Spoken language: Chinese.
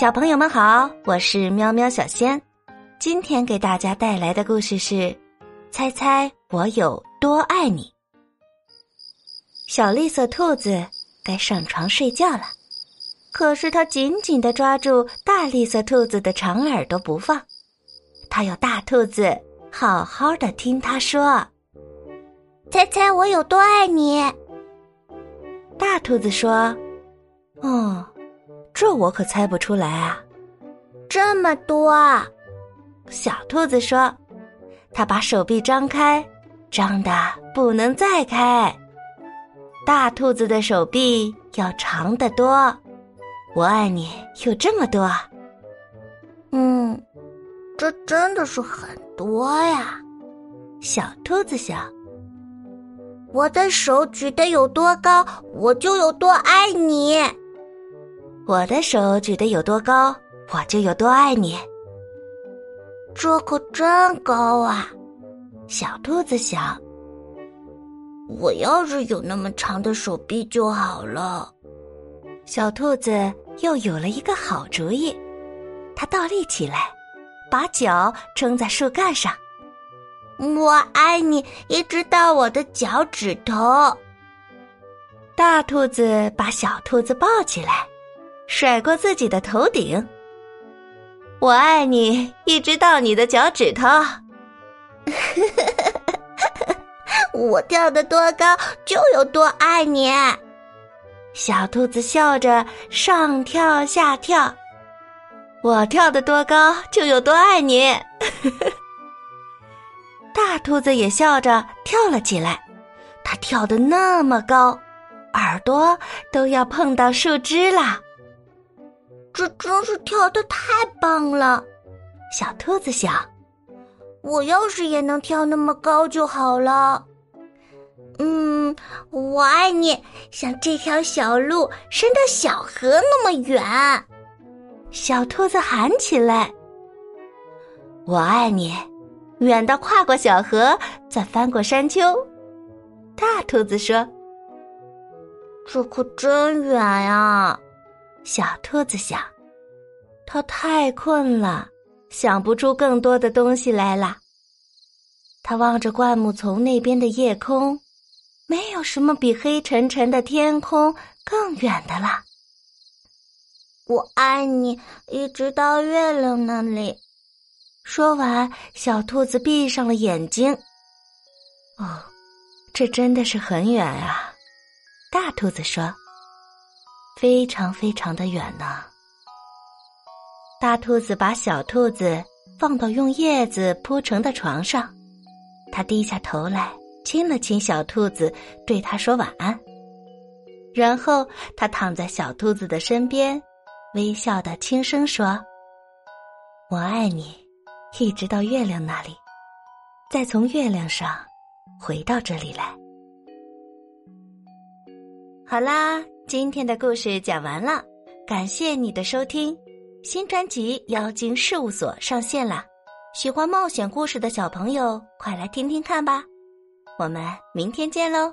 小朋友们好，我是喵喵小仙，今天给大家带来的故事是：猜猜我有多爱你。小绿色兔子该上床睡觉了，可是它紧紧的抓住大绿色兔子的长耳朵不放，它要大兔子好好的听它说：“猜猜我有多爱你。”大兔子说：“哦。”这我可猜不出来啊！这么多，小兔子说：“它把手臂张开，张的不能再开。大兔子的手臂要长得多。我爱你有这么多。嗯，这真的是很多呀。”小兔子想：“我的手举得有多高，我就有多爱你。”我的手举得有多高，我就有多爱你。这可真高啊！小兔子想：“我要是有那么长的手臂就好了。”小兔子又有了一个好主意，它倒立起来，把脚撑在树干上。我爱你，一直到我的脚趾头。大兔子把小兔子抱起来。甩过自己的头顶，我爱你，一直到你的脚趾头。我跳得多高，就有多爱你。小兔子笑着上跳下跳，我跳得多高，就有多爱你。大兔子也笑着跳了起来，它跳得那么高，耳朵都要碰到树枝了。这真是跳的太棒了，小兔子想：“我要是也能跳那么高就好了。”嗯，我爱你，像这条小路伸到小河那么远。小兔子喊起来：“我爱你，远到跨过小河，再翻过山丘。”大兔子说：“这可真远呀。”小兔子想，它太困了，想不出更多的东西来了。它望着灌木丛那边的夜空，没有什么比黑沉沉的天空更远的了。我爱你，一直到月亮那里。说完，小兔子闭上了眼睛。哦，这真的是很远啊！大兔子说。非常非常的远呢。大兔子把小兔子放到用叶子铺成的床上，它低下头来亲了亲小兔子，对它说晚安。然后它躺在小兔子的身边，微笑的轻声说：“我爱你，一直到月亮那里，再从月亮上回到这里来。”好啦。今天的故事讲完了，感谢你的收听。新专辑《妖精事务所》上线了，喜欢冒险故事的小朋友快来听听看吧。我们明天见喽！